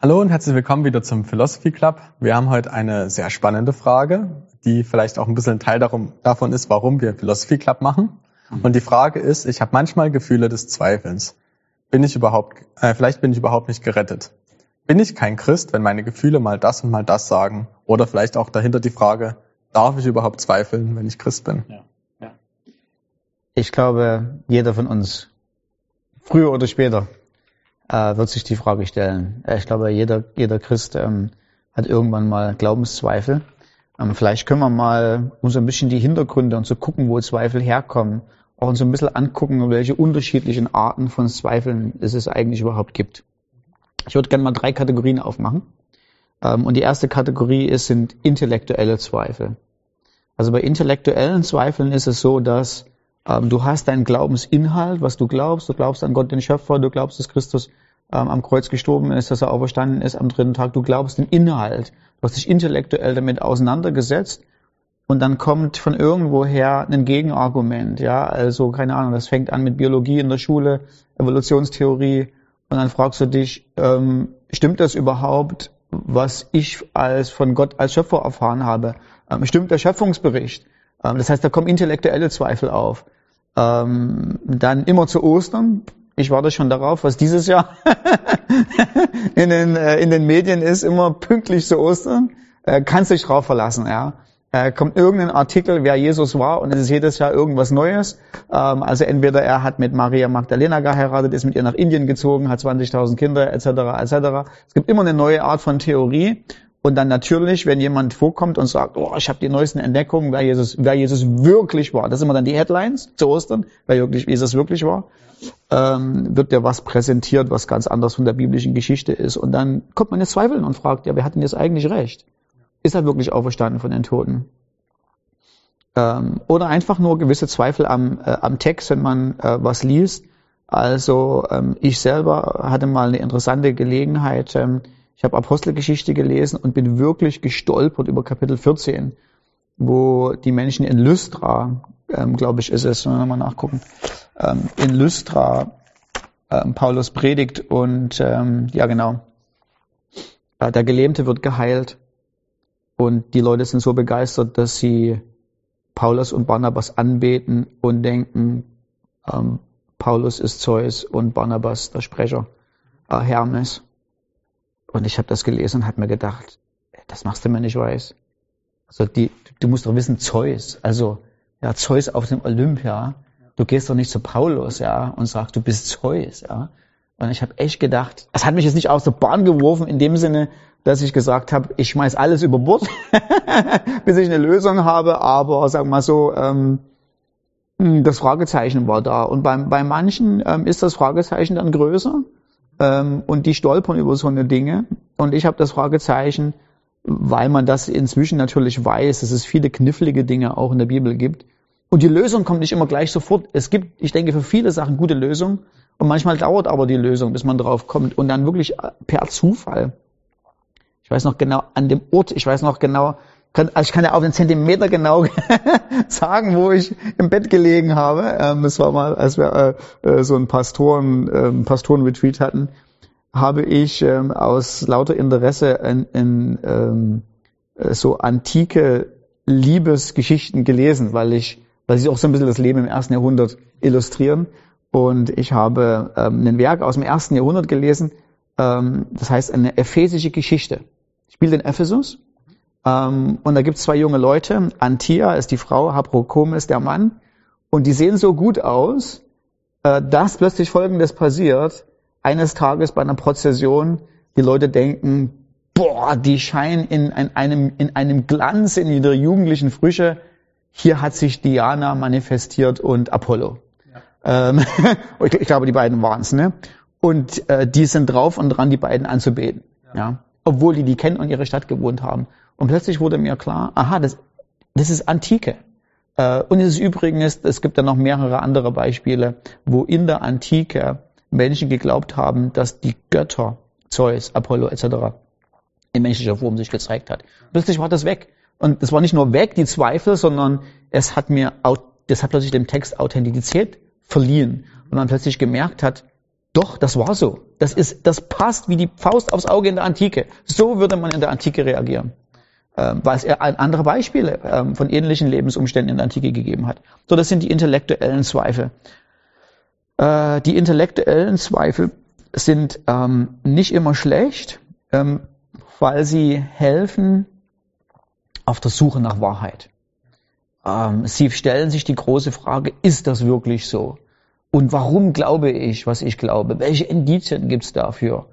Hallo und herzlich willkommen wieder zum Philosophy Club. Wir haben heute eine sehr spannende Frage, die vielleicht auch ein bisschen ein Teil darum, davon ist, warum wir Philosophy Club machen. Und die Frage ist, ich habe manchmal Gefühle des Zweifelns. Bin ich überhaupt, äh, vielleicht bin ich überhaupt nicht gerettet. Bin ich kein Christ, wenn meine Gefühle mal das und mal das sagen? Oder vielleicht auch dahinter die Frage, darf ich überhaupt zweifeln, wenn ich Christ bin? Ja. Ja. Ich glaube, jeder von uns, früher oder später, äh, wird sich die Frage stellen. Äh, ich glaube, jeder, jeder Christ ähm, hat irgendwann mal Glaubenszweifel. Ähm, vielleicht können wir mal uns ein bisschen die Hintergründe und so gucken, wo Zweifel herkommen, auch uns ein bisschen angucken, welche unterschiedlichen Arten von Zweifeln es, es eigentlich überhaupt gibt. Ich würde gerne mal drei Kategorien aufmachen. Ähm, und die erste Kategorie ist, sind intellektuelle Zweifel. Also bei intellektuellen Zweifeln ist es so, dass du hast deinen Glaubensinhalt, was du glaubst. Du glaubst an Gott, den Schöpfer. Du glaubst, dass Christus ähm, am Kreuz gestorben ist, dass er auferstanden ist am dritten Tag. Du glaubst den Inhalt. Du hast dich intellektuell damit auseinandergesetzt. Und dann kommt von irgendwoher ein Gegenargument. Ja, also keine Ahnung. Das fängt an mit Biologie in der Schule, Evolutionstheorie. Und dann fragst du dich, ähm, stimmt das überhaupt, was ich als von Gott als Schöpfer erfahren habe? Ähm, stimmt der Schöpfungsbericht? Ähm, das heißt, da kommen intellektuelle Zweifel auf. Ähm, dann immer zu Ostern. Ich warte schon darauf, was dieses Jahr in, den, äh, in den Medien ist, immer pünktlich zu Ostern. Äh, kannst dich drauf verlassen, ja. Äh, kommt irgendein Artikel, wer Jesus war, und es ist jedes Jahr irgendwas Neues. Ähm, also entweder er hat mit Maria Magdalena geheiratet, ist mit ihr nach Indien gezogen, hat 20.000 Kinder, etc., etc. Es gibt immer eine neue Art von Theorie. Und dann natürlich, wenn jemand vorkommt und sagt, oh, ich habe die neuesten Entdeckungen, wer Jesus, wer Jesus wirklich war, das sind immer dann die Headlines zu Ostern, wer wirklich, Jesus wirklich war, ähm, wird ja was präsentiert, was ganz anders von der biblischen Geschichte ist. Und dann kommt man jetzt zweifeln und fragt, ja, wer hat denn jetzt eigentlich recht? Ist er wirklich auferstanden von den Toten? Ähm, oder einfach nur gewisse Zweifel am, äh, am Text, wenn man äh, was liest. Also ähm, ich selber hatte mal eine interessante Gelegenheit, ähm, ich habe Apostelgeschichte gelesen und bin wirklich gestolpert über Kapitel 14, wo die Menschen in Lystra, ähm, glaube ich, ist es, wenn wir mal nachgucken, ähm, in Lystra ähm, Paulus predigt und ähm, ja genau, äh, der Gelähmte wird geheilt und die Leute sind so begeistert, dass sie Paulus und Barnabas anbeten und denken, ähm, Paulus ist Zeus und Barnabas der Sprecher, äh, Hermes. Und ich habe das gelesen und habe mir gedacht, das machst du mir nicht weiß. Also die, du musst doch wissen, Zeus, also ja, Zeus auf dem Olympia. Du gehst doch nicht zu Paulus, ja, und sagst, du bist Zeus, ja. Und ich habe echt gedacht, das hat mich jetzt nicht aus der Bahn geworfen in dem Sinne, dass ich gesagt habe, ich schmeiß alles über Bord, bis ich eine Lösung habe. Aber sag mal so, ähm, hm, das Fragezeichen war da. Und bei, bei manchen ähm, ist das Fragezeichen dann größer ähm, und die stolpern über so eine Dinge. Und ich habe das Fragezeichen, weil man das inzwischen natürlich weiß, dass es viele knifflige Dinge auch in der Bibel gibt. Und die Lösung kommt nicht immer gleich sofort. Es gibt, ich denke, für viele Sachen gute Lösungen. Und manchmal dauert aber die Lösung, bis man drauf kommt. Und dann wirklich per Zufall. Ich weiß noch genau an dem Ort, ich weiß noch genau, also ich kann ja auf den Zentimeter genau sagen, wo ich im Bett gelegen habe. Ähm, das war mal, als wir äh, äh so einen Pastoren, äh, Pastoren-Retreat hatten, habe ich ähm, aus lauter Interesse in, in ähm, äh, so antike Liebesgeschichten gelesen, weil ich, weil sie auch so ein bisschen das Leben im ersten Jahrhundert illustrieren. Und ich habe ähm, ein Werk aus dem ersten Jahrhundert gelesen, ähm, das heißt eine ephesische Geschichte. Ich spiele in Ephesus ähm, und da gibt es zwei junge Leute. Antia ist die Frau, Habrokom ist der Mann. Und die sehen so gut aus, äh, dass plötzlich Folgendes passiert. Eines Tages bei einer Prozession, die Leute denken, boah, die scheinen in, in, einem, in einem Glanz in ihrer jugendlichen Frische. Hier hat sich Diana manifestiert und Apollo. Ja. Ähm, ich, ich, glaube, die beiden waren's, ne? Und äh, die sind drauf und dran, die beiden anzubeten. Ja. ja. Obwohl die die kennen und ihre Stadt gewohnt haben. Und plötzlich wurde mir klar, aha, das, das ist Antike. Äh, und es ist übrigens, es gibt ja noch mehrere andere Beispiele, wo in der Antike Menschen geglaubt haben, dass die Götter, Zeus, Apollo etc. in menschlicher Form sich gezeigt hat. Plötzlich war das weg. Und es war nicht nur weg, die Zweifel, sondern es hat mir, das hat plötzlich dem Text Authentizität verliehen. Und man plötzlich gemerkt hat, Doch, das war so. Das ist, das passt wie die Faust aufs Auge in der Antike. So würde man in der Antike reagieren. Ähm, weil es andere Beispiele ähm, von ähnlichen Lebensumständen in der Antike gegeben hat. So, das sind die intellektuellen Zweifel. Äh, die intellektuellen Zweifel sind ähm, nicht immer schlecht, weil sie helfen auf der Suche nach Wahrheit. Sie stellen sich die große Frage, ist das wirklich so? Und warum glaube ich, was ich glaube? Welche Indizien gibt es dafür?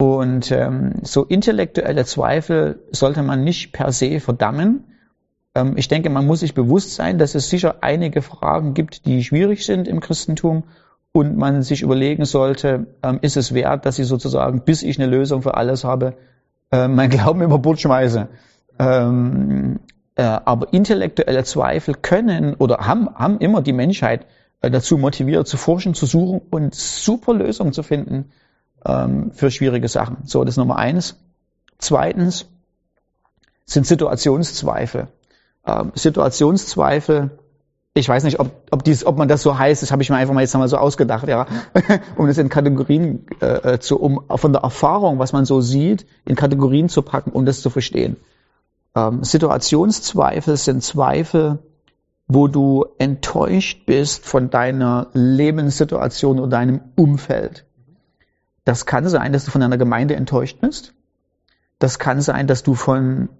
Und ähm, so intellektuelle Zweifel sollte man nicht per se verdammen. Ähm, ich denke, man muss sich bewusst sein, dass es sicher einige Fragen gibt, die schwierig sind im Christentum und man sich überlegen sollte, ähm, ist es wert, dass ich sozusagen, bis ich eine Lösung für alles habe, äh, mein Glauben über Bord schmeiße. Ähm, äh, aber intellektuelle Zweifel können oder haben, haben immer die Menschheit äh, dazu motiviert, zu forschen, zu suchen und super Lösungen zu finden ähm, für schwierige Sachen. So, das ist Nummer eins. Zweitens sind Situationszweifel. Ähm, Situationszweifel, ich weiß nicht, ob, ob, dies, ob man das so heißt, das habe ich mir einfach mal jetzt einmal so ausgedacht, ja, um das in Kategorien äh, zu, um von der Erfahrung, was man so sieht, in Kategorien zu packen, um das zu verstehen. Ähm, Situationszweifel sind Zweifel, wo du enttäuscht bist von deiner Lebenssituation oder deinem Umfeld. Das kann sein, dass du von deiner Gemeinde enttäuscht bist. Das kann sein, dass du von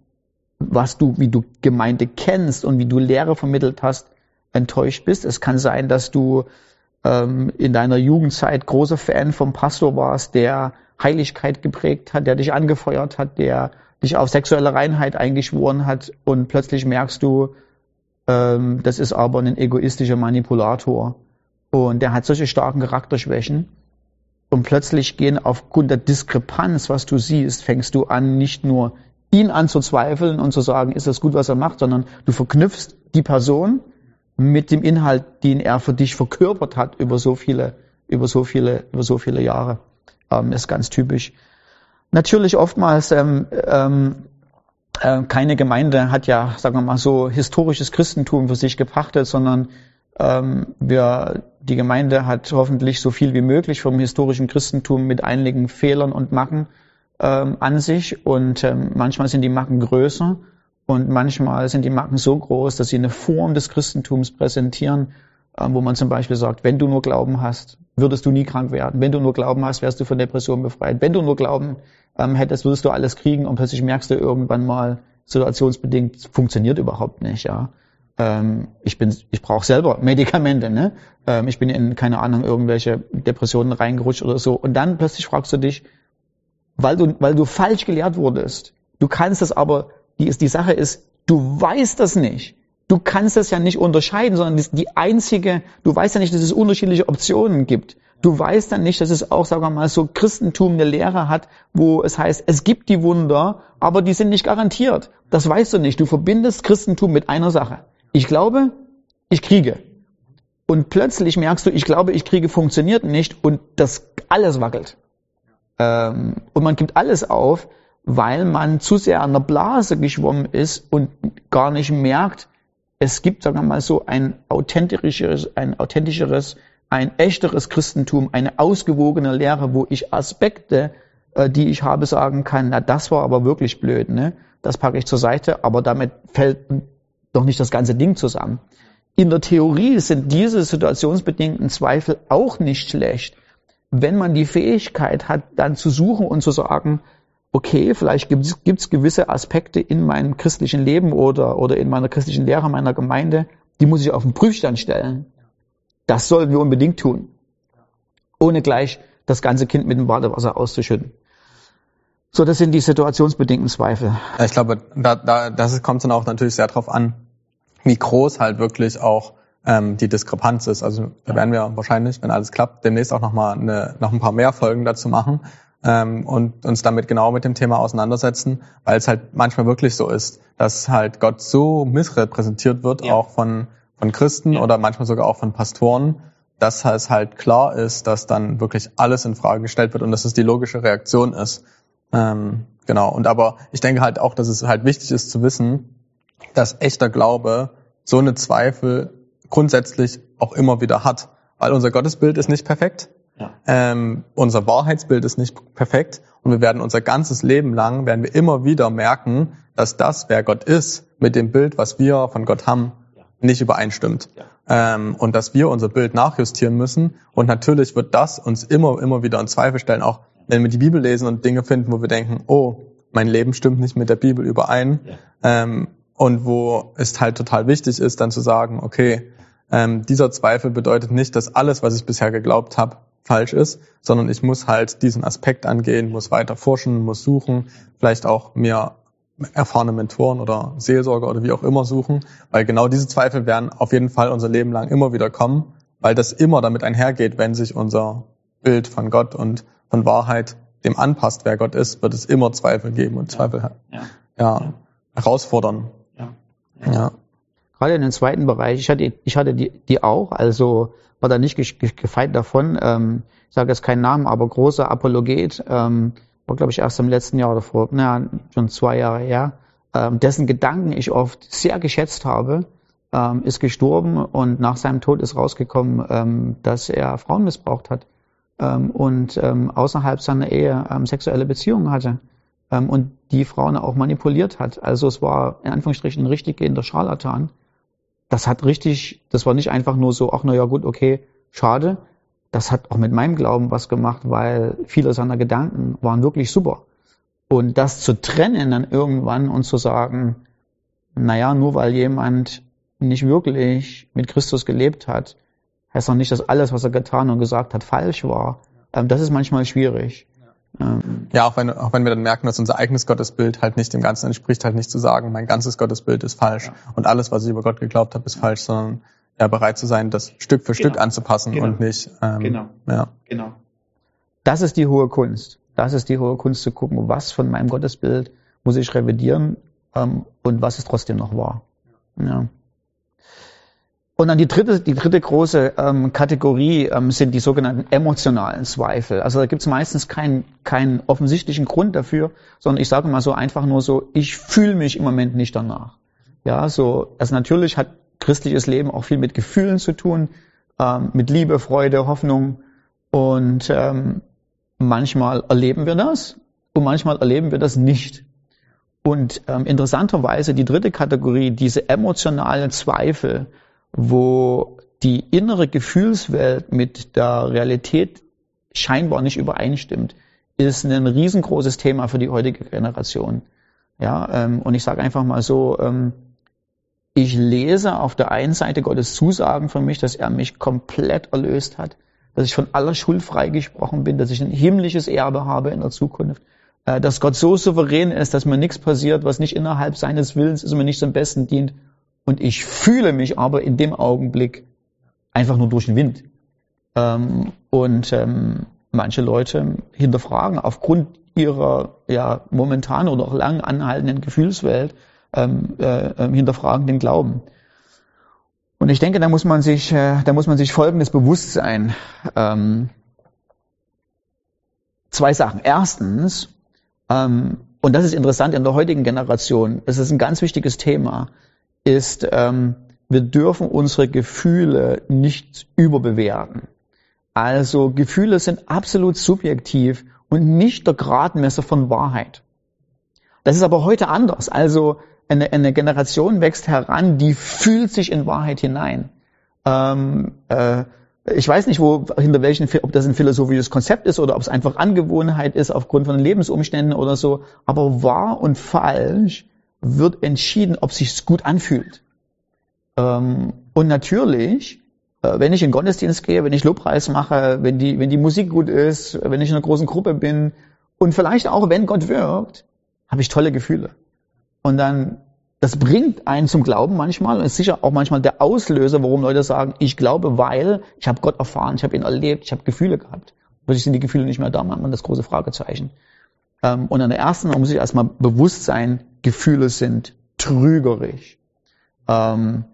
was du, wie du Gemeinde kennst und wie du Lehre vermittelt hast, enttäuscht bist. Es kann sein, dass du ähm, in deiner Jugendzeit großer Fan vom Pastor warst, der Heiligkeit geprägt hat, der dich angefeuert hat, der dich auf sexuelle Reinheit eingeschworen hat und plötzlich merkst du, ähm, das ist aber ein egoistischer Manipulator und der hat solche starken Charakterschwächen und plötzlich gehen aufgrund der Diskrepanz, was du siehst, fängst du an, nicht nur ihn anzuzweifeln und zu sagen, ist das gut, was er macht, sondern du verknüpfst die Person mit dem Inhalt, den er für dich verkörpert hat über so viele, über so viele, über so viele Jahre. Ähm, ist ganz typisch. Natürlich oftmals ähm, ähm, äh, keine Gemeinde hat ja, sagen wir mal so, historisches Christentum für sich gepachtet, sondern wir, die Gemeinde hat hoffentlich so viel wie möglich vom historischen Christentum mit einigen Fehlern und Macken ähm, an sich. Und ähm, manchmal sind die Macken größer und manchmal sind die Macken so groß, dass sie eine Form des Christentums präsentieren, ähm, wo man zum Beispiel sagt, wenn du nur Glauben hast, würdest du nie krank werden. Wenn du nur Glauben hast, wärst du von Depressionen befreit. Wenn du nur Glauben ähm, hättest, würdest du alles kriegen und plötzlich merkst du irgendwann mal, situationsbedingt funktioniert überhaupt nicht, ja. Ähm, ich bin, ich brauche selber Medikamente, ne? Ähm, ich bin in, keine Ahnung, irgendwelche Depressionen reingerutscht oder so. Und dann plötzlich fragst du dich, weil du, weil du falsch gelehrt wurdest. Du kannst das aber, die, ist, die Sache ist, du weißt das nicht. Du kannst das ja nicht unterscheiden, sondern die einzige, du weißt ja nicht, dass es unterschiedliche Optionen gibt. Du weißt dann nicht, dass es auch, sagen wir mal, so Christentum eine Lehre hat, wo es heißt, es gibt die Wunder, aber die sind nicht garantiert. Das weißt du nicht. Du verbindest Christentum mit einer Sache. Ich glaube, ich kriege. Und plötzlich merkst du, ich glaube, ich kriege funktioniert nicht und das alles wackelt. Ähm, und man gibt alles auf, weil man zu sehr an der Blase geschwommen ist und gar nicht merkt, es gibt, sagen wir mal so, ein authentischeres, ein authentischeres ein echteres Christentum, eine ausgewogene Lehre, wo ich Aspekte, äh, die ich habe, sagen kann, na, das war aber wirklich blöd, ne? Das packe ich zur Seite, aber damit fällt doch nicht das ganze Ding zusammen. In der Theorie sind diese situationsbedingten Zweifel auch nicht schlecht, wenn man die Fähigkeit hat, dann zu suchen und zu sagen, okay, vielleicht gibt es gewisse Aspekte in meinem christlichen Leben oder, oder in meiner christlichen Lehre meiner Gemeinde, die muss ich auf den Prüfstand stellen. Das sollten wir unbedingt tun. Ohne gleich das ganze Kind mit dem Badewasser auszuschütten. So, das sind die situationsbedingten Zweifel. Ich glaube, da, da, das kommt dann auch natürlich sehr darauf an, wie groß halt wirklich auch ähm, die Diskrepanz ist. Also da werden wir wahrscheinlich, wenn alles klappt, demnächst auch noch mal eine, noch ein paar mehr Folgen dazu machen ähm, und uns damit genau mit dem Thema auseinandersetzen, weil es halt manchmal wirklich so ist, dass halt Gott so missrepräsentiert wird, ja. auch von von Christen ja. oder manchmal sogar auch von Pastoren, dass es halt klar ist, dass dann wirklich alles in Frage gestellt wird und dass es die logische Reaktion ist. Ähm, genau. Und aber ich denke halt auch, dass es halt wichtig ist zu wissen, dass echter Glaube so eine Zweifel grundsätzlich auch immer wieder hat, weil unser Gottesbild ist nicht perfekt. Ja. Ähm, unser Wahrheitsbild ist nicht perfekt und wir werden unser ganzes Leben lang, werden wir immer wieder merken, dass das, wer Gott ist, mit dem Bild, was wir von Gott haben, ja. nicht übereinstimmt. Ja. Ähm, und dass wir unser Bild nachjustieren müssen. Und natürlich wird das uns immer, immer wieder in Zweifel stellen, auch wenn wir die Bibel lesen und Dinge finden, wo wir denken, oh, mein Leben stimmt nicht mit der Bibel überein. Ähm, und wo es halt total wichtig ist, dann zu sagen, okay, ähm, dieser Zweifel bedeutet nicht, dass alles, was ich bisher geglaubt habe, falsch ist, sondern ich muss halt diesen Aspekt angehen, muss weiter forschen, muss suchen, vielleicht auch mir erfahrene Mentoren oder Seelsorger oder wie auch immer suchen, weil genau diese Zweifel werden auf jeden Fall unser Leben lang immer wieder kommen, weil das immer damit einhergeht, wenn sich unser Bild von Gott und von Wahrheit dem anpasst, wer Gott ist, wird es immer Zweifel geben und Zweifel ja. ja, herausfordern. Ja. Gerade in dem zweiten Bereich, ich hatte, ich hatte die, die auch, also war da nicht gefeit davon. Ähm, ich sage jetzt keinen Namen, aber großer Apologet, ähm, war glaube ich erst im letzten Jahr oder vor, naja, schon zwei Jahre her, ähm, dessen Gedanken ich oft sehr geschätzt habe, ähm, ist gestorben und nach seinem Tod ist rausgekommen, ähm, dass er Frauen missbraucht hat ähm, und ähm, außerhalb seiner Ehe ähm, sexuelle Beziehungen hatte ähm, und die Frauen auch manipuliert hat. Also es war in Anführungsstrichen ein richtig gehender Scharlatan. Das hat richtig, das war nicht einfach nur so, ach na ja gut, okay, schade. Das hat auch mit meinem Glauben was gemacht, weil viele seiner Gedanken waren wirklich super. Und das zu trennen dann irgendwann und zu sagen, naja, nur weil jemand nicht wirklich mit Christus gelebt hat, heißt noch nicht, dass alles, was er getan und gesagt hat, falsch war. Ähm, das ist manchmal schwierig. Ähm, ja, auch wenn, auch wenn wir dann merken, dass unser eigenes Gottesbild halt nicht dem Ganzen entspricht, halt nicht zu sagen, mein ganzes Gottesbild ist falsch ja. und alles, was ich über Gott geglaubt habe, ist falsch, sondern ja bereit zu sein, das Stück für genau. Stück anzupassen genau. und nicht. Ähm, genau. Ja. Genau. Das ist die hohe Kunst. Das ist die hohe Kunst zu gucken, was von meinem Gottesbild muss ich revidieren ähm, und was ist trotzdem noch wahr. Ja. Und dann die dritte, die dritte große ähm, Kategorie ähm, sind die sogenannten emotionalen Zweifel. Also da gibt es meistens keinen keinen offensichtlichen Grund dafür, sondern ich sage mal so einfach nur so, ich fühle mich im Moment nicht danach. Ja, so, also natürlich hat christliches Leben auch viel mit Gefühlen zu tun, ähm, mit Liebe, Freude, Hoffnung. Und ähm, manchmal erleben wir das und manchmal erleben wir das nicht. Und ähm, interessanterweise die dritte Kategorie, diese emotionalen Zweifel, wo die innere Gefühlswelt mit der Realität scheinbar nicht übereinstimmt, ist ein riesengroßes Thema für die heutige Generation. Ja, ähm, und ich sage einfach mal so, ähm, ich lese auf der einen Seite Gottes Zusagen für mich, dass er mich komplett erlöst hat, dass ich von aller Schuld freigesprochen bin, dass ich ein himmlisches Erbe habe in der Zukunft, äh, dass Gott so souverän ist, dass mir nichts passiert, was nicht innerhalb seines Willens ist und mir nicht zum Besten dient und ich fühle mich aber in dem Augenblick einfach nur durch den Wind. Ähm, und ähm, manche Leute hinterfragen aufgrund ihrer ja momentan oder auch lang anhaltenden Gefühlswelt ähm, äh, äh, hinterfragen den Glauben. Und ich denke, da muss man sich, äh, da muss man sich Folgendes bewusst sein. Ähm, zwei Sachen. Erstens, ähm, und das ist interessant in der heutigen Generation, es ist ein ganz wichtiges Thema ist, ähm, wir dürfen unsere Gefühle nicht überbewerten. Also Gefühle sind absolut subjektiv und nicht der Gradmesser von Wahrheit. Das ist aber heute anders. Also eine, eine Generation wächst heran, die fühlt sich in Wahrheit hinein. Ähm, äh, ich weiß nicht, wo, hinter welchen, ob das ein philosophisches Konzept ist oder ob es einfach Angewohnheit ist aufgrund von Lebensumständen oder so. Aber wahr und falsch wird entschieden, ob sich's gut anfühlt. Ähm, und natürlich, äh, wenn ich in Gottesdienst gehe, wenn ich Lobpreis mache, wenn die, wenn die Musik gut ist, wenn ich in einer großen Gruppe bin und vielleicht auch, wenn Gott wirkt, habe ich tolle Gefühle. Und dann, das bringt einen zum Glauben manchmal und ist sicher auch manchmal der Auslöser, warum Leute sagen, ich glaube, weil ich habe Gott erfahren, ich habe ihn erlebt, ich habe Gefühle gehabt. Plötzlich sind die Gefühle nicht mehr da, man das große Fragezeichen. Ähm, und an der ersten muss ich erstmal bewusst sein, Gefühle sind trügerisch. Ähm,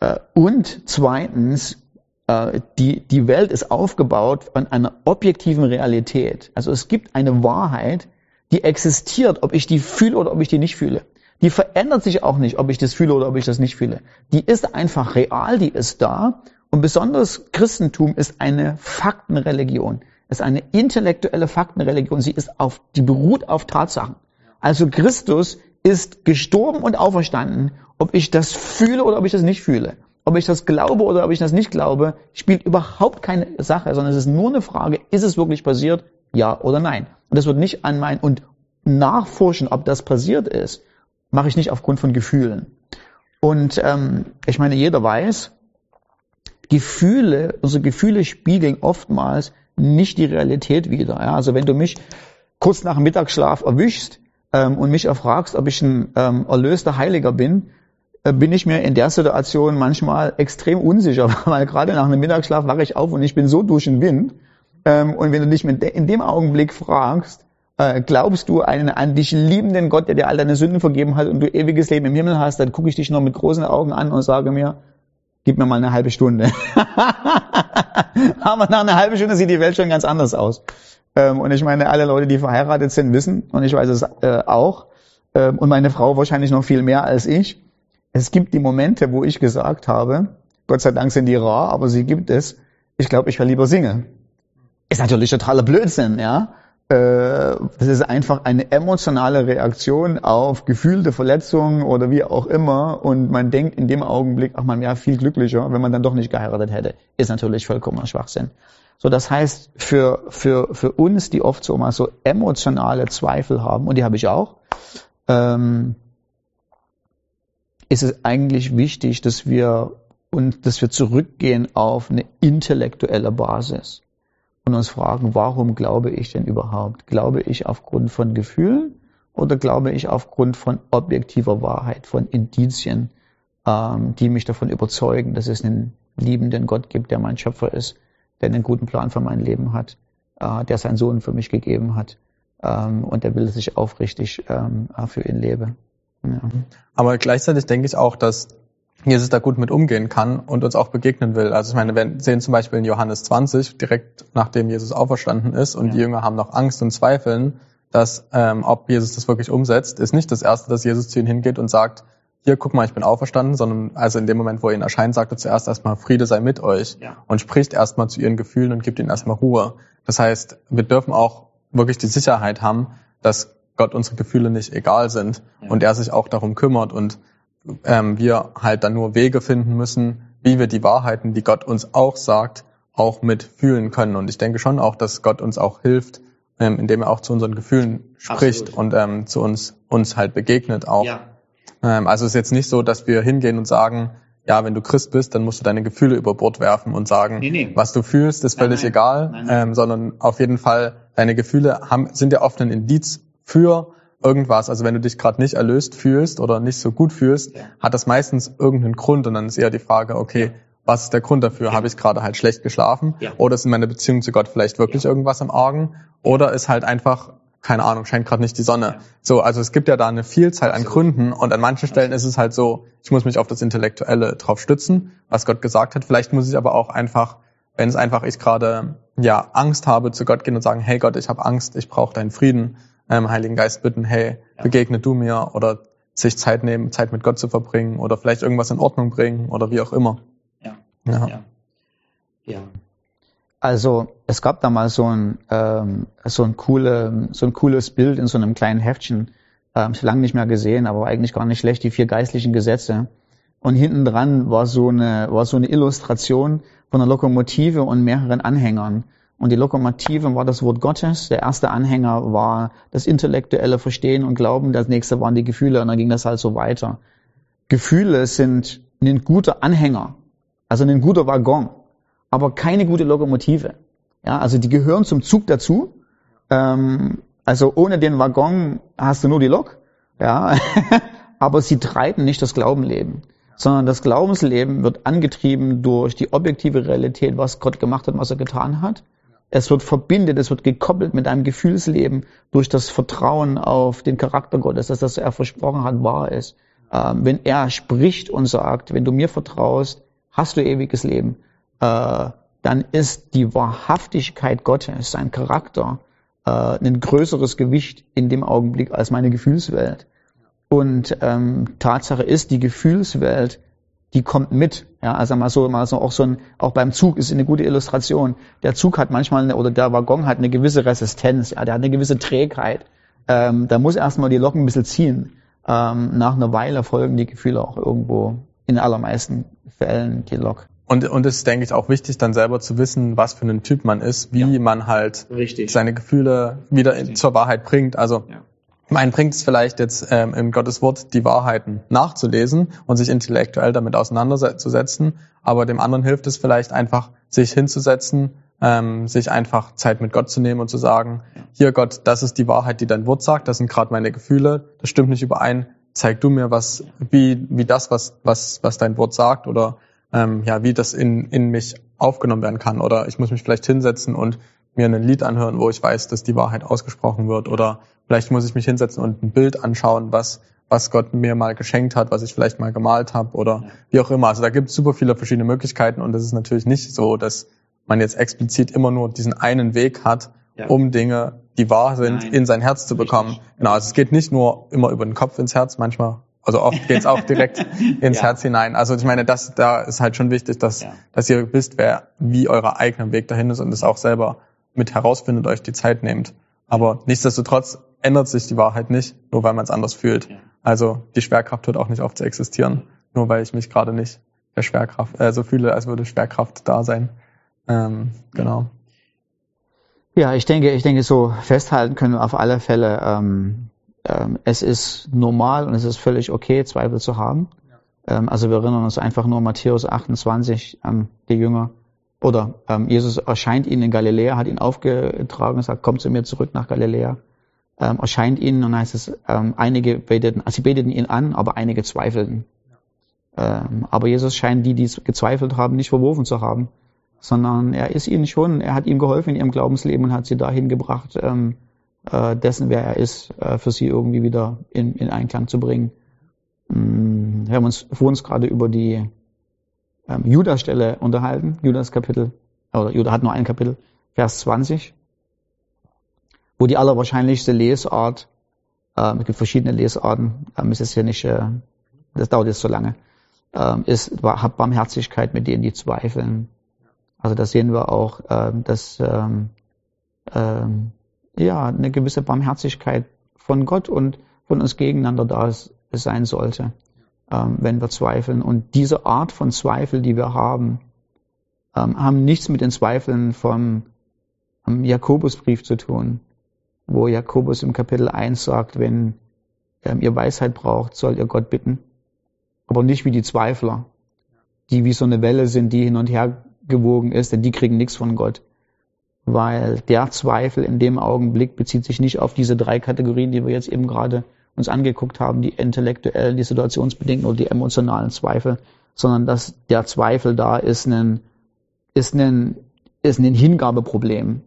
äh, und zweitens, äh, die, die Welt ist aufgebaut an einer objektiven Realität. Also es gibt eine Wahrheit, die existiert, ob ich die fühle oder ob ich die nicht fühle. Die verändert sich auch nicht, ob ich das fühle oder ob ich das nicht fühle. Die ist einfach real, die ist da. Und besonders Christentum ist eine Faktenreligion. Ist eine intellektuelle Faktenreligion. Sie ist auf, die beruht auf Tatsachen. Also Christus ist gestorben und auferstanden. Ob ich das fühle oder ob ich das nicht fühle. Ob ich das glaube oder ob ich das nicht glaube, spielt überhaupt keine Sache, sondern es ist nur eine Frage, ist es wirklich passiert? Ja oder nein? Und das wird nicht an mein, und nachforschen, ob das passiert ist, mache ich nicht aufgrund von Gefühlen. Und ähm, ich meine, jeder weiß, Gefühle, unsere Gefühle spiegeln oftmals nicht die Realität wider. Ja? Also wenn du mich kurz nach dem Mittagsschlaf erwischst ähm, und mich erfragst, ob ich ein ähm, erlöster Heiliger bin, äh, bin ich mir in der Situation manchmal extrem unsicher, weil gerade nach einem Mittagsschlaf wache ich auf und ich bin so durch den Wind. Ähm, und wenn du dich in dem Augenblick fragst, äh, glaubst du einen an dich liebenden Gott, der dir all deine Sünden vergeben hat und du ewiges Leben im Himmel hast, dann gucke ich dich noch mit großen Augen an und sage mir, gib mir mal eine halbe Stunde. Aber nach einer halben Stunde sieht die Welt schon ganz anders aus. Ähm, und ich meine, alle Leute, die verheiratet sind, wissen, und ich weiß es äh, auch, ähm, und meine Frau wahrscheinlich noch viel mehr als ich, es gibt die Momente, wo ich gesagt habe, Gott sei Dank sind die rar, aber sie gibt es, ich glaube, ich wäre lieber Single. Ist natürlich totaler Blödsinn, ja. Äh, das ist einfach eine emotionale Reaktion auf gefühlte Verletzungen oder wie auch immer. Und man denkt in dem Augenblick, ach man wäre viel glücklicher, wenn man dann doch nicht geheiratet hätte. Ist natürlich vollkommener Schwachsinn. So, das heißt, für, für, für uns, die oft so mal so emotionale Zweifel haben, und die habe ich auch, ähm, ist es eigentlich wichtig, dass wir und dass wir zurückgehen auf eine intellektuelle Basis und uns fragen, warum glaube ich denn überhaupt? Glaube ich aufgrund von Gefühlen oder glaube ich aufgrund von objektiver Wahrheit, von Indizien, ähm, die mich davon überzeugen, dass es einen liebenden Gott gibt, der mein Schöpfer ist, der einen guten Plan für mein Leben hat, äh, der seinen Sohn für mich gegeben hat ähm, und der will, dass ich aufrichtig ähm, für ihn lebe. Ja. Aber gleichzeitig denke ich auch, dass Jesus da gut mit umgehen kann und uns auch begegnen will. Also ich meine, wir sehen zum Beispiel in Johannes 20, direkt nachdem Jesus auferstanden ist und ja. die Jünger haben noch Angst und Zweifeln, dass ähm, ob Jesus das wirklich umsetzt, ist nicht das Erste, dass Jesus zu ihnen hingeht und sagt, hier, guck mal, ich bin auferstanden, sondern also in dem Moment, wo er ihnen erscheint, sagt er zuerst erstmal, Friede sei mit euch ja. und spricht erstmal zu ihren Gefühlen und gibt ihnen erstmal Ruhe. Das heißt, wir dürfen auch wirklich die Sicherheit haben, dass Gott unsere Gefühle nicht egal sind ja. und er sich auch darum kümmert und ähm, wir halt dann nur Wege finden müssen, wie wir die Wahrheiten, die Gott uns auch sagt, auch mitfühlen können. Und ich denke schon auch, dass Gott uns auch hilft, ähm, indem er auch zu unseren Gefühlen spricht Absolut. und ähm, zu uns uns halt begegnet auch. Ja. Ähm, also es ist jetzt nicht so, dass wir hingehen und sagen, ja, wenn du Christ bist, dann musst du deine Gefühle über Bord werfen und sagen, nee, nee. was du fühlst, ist völlig nein, egal, nein, nein. Ähm, sondern auf jeden Fall deine Gefühle haben, sind ja oft ein Indiz für irgendwas, also wenn du dich gerade nicht erlöst fühlst oder nicht so gut fühlst, ja. hat das meistens irgendeinen Grund und dann ist eher die Frage, okay, was ist der Grund dafür? Ja. Habe ich gerade halt schlecht geschlafen? Ja. Oder ist in meiner Beziehung zu Gott vielleicht wirklich irgendwas im Argen? Oder ist halt einfach, keine Ahnung, scheint gerade nicht die Sonne. So, also es gibt ja da eine Vielzahl an Gründen und an manchen Stellen ist es halt so, ich muss mich auf das Intellektuelle drauf stützen, was Gott gesagt hat. Vielleicht muss ich aber auch einfach, wenn es einfach ich gerade ja Angst habe, zu Gott gehen und sagen, hey Gott, ich habe Angst, ich brauche deinen Frieden ähm, Heiligen Geist bitten, hey, ja. begegne du mir oder sich Zeit nehmen, Zeit mit Gott zu verbringen oder vielleicht irgendwas in Ordnung bringen oder wie auch immer. Ja. Ja. ja. ja. Also es gab da mal so ein ähm, so ein coole so ein cooles Bild in so einem kleinen Heftchen, ähm, ich lange nicht mehr gesehen, aber eigentlich gar nicht schlecht, die vier geistlichen Gesetze. Und hinten dran war so eine war so eine Illustration von einer Lokomotive und mehreren Anhängern. Und die Lokomotive war das Wort Gottes. Der erste Anhänger war das intellektuelle Verstehen und Glauben. Das nächste waren die Gefühle. Und dann ging das halt so weiter. Gefühle sind ein guter Anhänger, also ein guter Waggon, aber keine gute Lokomotive. Ja, also die gehören zum Zug dazu. Ähm, also ohne den Waggon hast du nur die Lok. Ja, aber sie treiben nicht das Glaubenleben sondern das Glaubensleben wird angetrieben durch die objektive Realität, was Gott gemacht hat, was er getan hat. Es wird verbindet, es wird gekoppelt mit einem Gefühlsleben durch das Vertrauen auf den Charakter Gottes, dass das, was er versprochen hat, wahr ist. Ähm, wenn er spricht und sagt, wenn du mir vertraust, hast du ewiges Leben, äh, dann ist die Wahrhaftigkeit Gottes, sein Charakter, äh, ein größeres Gewicht in dem Augenblick als meine Gefühlswelt. Und ähm, Tatsache ist, die Gefühlswelt die kommt mit. Ja, also mal so, mal so auch so ein, auch beim Zug ist eine gute Illustration. Der Zug hat manchmal eine, oder der Waggon hat eine gewisse Resistenz, ja, der hat eine gewisse Trägheit. Ähm, da muss erstmal die Locken ein bisschen ziehen. Ähm, nach einer Weile folgen die Gefühle auch irgendwo in allermeisten Fällen die Lok. Und, und es ist, denke ich, auch wichtig, dann selber zu wissen, was für ein Typ man ist, wie ja. man halt Richtig. seine Gefühle wieder in, zur Wahrheit bringt. Also ja. Mein bringt es vielleicht jetzt ähm, in Gottes Wort die Wahrheiten nachzulesen und sich intellektuell damit auseinanderzusetzen, aber dem anderen hilft es vielleicht einfach, sich hinzusetzen, ähm, sich einfach Zeit mit Gott zu nehmen und zu sagen, hier Gott, das ist die Wahrheit, die dein Wort sagt, das sind gerade meine Gefühle, das stimmt nicht überein, zeig du mir was, wie, wie das, was, was, was dein Wort sagt oder ähm, ja, wie das in, in mich aufgenommen werden kann. Oder ich muss mich vielleicht hinsetzen und mir ein Lied anhören, wo ich weiß, dass die Wahrheit ausgesprochen wird. Oder vielleicht muss ich mich hinsetzen und ein Bild anschauen, was, was Gott mir mal geschenkt hat, was ich vielleicht mal gemalt habe oder ja. wie auch immer. Also da gibt es super viele verschiedene Möglichkeiten und es ist natürlich nicht so, dass man jetzt explizit immer nur diesen einen Weg hat, ja. um Dinge, die wahr sind, Nein. in sein Herz zu bekommen. Richtig. Genau, also es geht nicht nur immer über den Kopf ins Herz, manchmal also oft geht's auch direkt ins ja. Herz hinein. Also ich meine, das da ist halt schon wichtig, dass, ja. dass ihr wisst, wer wie euer eigener Weg dahin ist und es auch selber mit herausfindet, euch die Zeit nehmt. Aber nichtsdestotrotz ändert sich die Wahrheit nicht, nur weil man es anders fühlt. Ja. Also die Schwerkraft hört auch nicht auf zu existieren, nur weil ich mich gerade nicht der Schwerkraft äh, so fühle, als würde Schwerkraft da sein. Ähm, genau. Ja, ich denke, ich denke, so festhalten können wir auf alle Fälle. Ähm, ähm, es ist normal und es ist völlig okay, Zweifel zu haben. Ja. Ähm, also wir erinnern uns einfach nur Matthäus 28, ähm, die Jünger oder ähm, Jesus erscheint ihnen in Galiläa, hat ihn aufgetragen und sagt, kommt zu mir zurück nach Galiläa. Ähm, erscheint ihnen und heißt es, ähm, einige beteten, also sie beteten ihn an, aber einige zweifelten. Ähm, aber Jesus scheint die, die gezweifelt haben, nicht verworfen zu haben, sondern er ist ihnen schon, er hat ihnen geholfen in ihrem Glaubensleben und hat sie dahin gebracht, ähm, äh, dessen, wer er ist, äh, für sie irgendwie wieder in, in Einklang zu bringen. Ähm, wir haben uns vor uns gerade über die ähm, Judas-Stelle unterhalten, Judas Kapitel, oder Judas hat nur ein Kapitel, Vers 20, wo die allerwahrscheinlichste Lesart, äh, es gibt verschiedene Lesarten, ähm, ist es hier nicht, äh, das dauert jetzt so lange, ähm, ist, hat Barmherzigkeit mit denen, die zweifeln. Also da sehen wir auch, ähm, dass ähm, ähm, ja eine gewisse Barmherzigkeit von Gott und von uns gegeneinander da sein sollte wenn wir zweifeln. Und diese Art von Zweifel, die wir haben, ähm, haben nichts mit den Zweifeln vom Jakobusbrief zu tun, wo Jakobus im Kapitel 1 sagt, wenn ähm, ihr Weisheit braucht, sollt ihr Gott bitten. Aber nicht wie die Zweifler, die wie so eine Welle sind, die hin und her gewogen ist, denn die kriegen nichts von Gott. Weil der Zweifel in dem Augenblick bezieht sich nicht auf diese drei Kategorien, die wir jetzt eben gerade uns angeguckt haben, die intellektuellen, die situationsbedingten oder die emotionalen Zweifel, sondern dass der Zweifel da ist ein, ist ein, ist ein Hingabeproblem.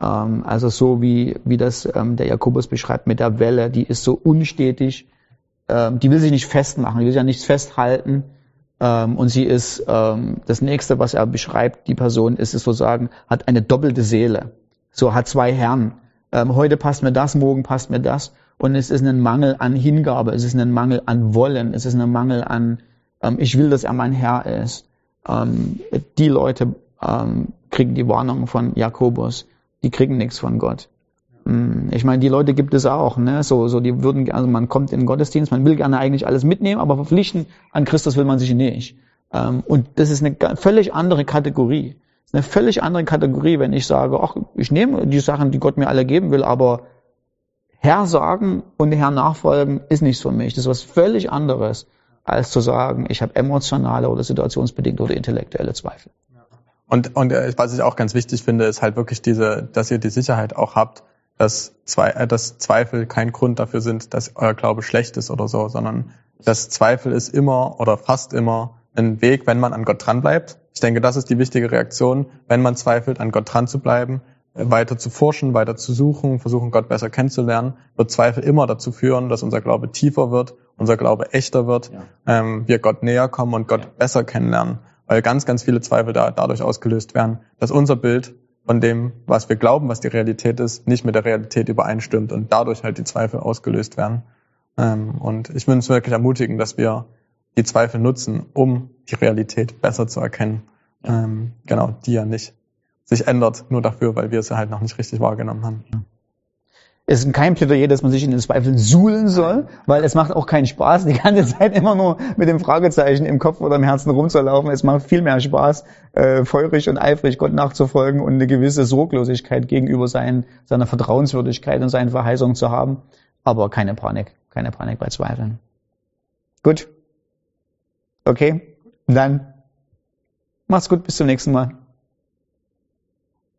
Ähm, also so wie, wie das ähm, der Jakobus beschreibt mit der Welle, die ist so unstetig, ähm, die will sich nicht festmachen, die will sich ja nichts festhalten. Ähm, und sie ist, ähm, das nächste, was er beschreibt, die Person ist es sozusagen, hat eine doppelte Seele. So hat zwei Herren. Ähm, heute passt mir das, morgen passt mir das. Und es ist ein Mangel an Hingabe, es ist ein Mangel an Wollen, es ist ein Mangel an, ähm, ich will, dass er mein Herr ist. Ähm, die Leute ähm, kriegen die Warnung von Jakobus, die kriegen nichts von Gott. Ähm, ich meine, die Leute gibt es auch, ne? So, so, die würden, also man kommt in den Gottesdienst, man will gerne eigentlich alles mitnehmen, aber verpflichten an Christus will man sich nicht. Ähm, und das ist eine völlig andere Kategorie. Das ist eine völlig andere Kategorie, wenn ich sage, ach, ich nehme die Sachen, die Gott mir alle geben will, aber Herr sagen und Herr nachfolgen ist nichts für mich. Das ist was völlig anderes, als zu sagen, ich habe emotionale oder situationsbedingte oder intellektuelle Zweifel. Und, und äh, was ich auch ganz wichtig finde, ist halt wirklich diese, dass ihr die Sicherheit auch habt, dass, Zwe äh, dass Zweifel kein Grund dafür sind, dass euer Glaube schlecht ist oder so, sondern dass Zweifel ist immer oder fast immer ein Weg, wenn man an Gott dran bleibt. Ich denke, das ist die wichtige Reaktion, wenn man zweifelt, an Gott dran zu bleiben, weiter zu forschen, weiter zu suchen, versuchen Gott besser kennenzulernen, wird Zweifel immer dazu führen, dass unser Glaube tiefer wird, unser Glaube echter wird, ja. ähm, wir Gott näher kommen und Gott ja. besser kennenlernen, weil ganz, ganz viele Zweifel da, dadurch ausgelöst werden, dass unser Bild von dem, was wir glauben, was die Realität ist, nicht mit der Realität übereinstimmt und dadurch halt die Zweifel ausgelöst werden. Ähm, und ich will uns wirklich ermutigen, dass wir die Zweifel nutzen, um die Realität besser zu erkennen. Ähm, genau, die ja nicht sich ändert, nur dafür, weil wir sie halt noch nicht richtig wahrgenommen haben. Es ist kein Plädoyer, dass man sich in den Zweifeln suhlen soll, weil es macht auch keinen Spaß, die ganze Zeit immer nur mit dem Fragezeichen im Kopf oder im Herzen rumzulaufen. Es macht viel mehr Spaß, äh, feurig und eifrig Gott nachzufolgen und eine gewisse Sorglosigkeit gegenüber sein, seiner Vertrauenswürdigkeit und seinen Verheißungen zu haben. Aber keine Panik, keine Panik bei Zweifeln. Gut. Okay, dann mach's gut, bis zum nächsten Mal.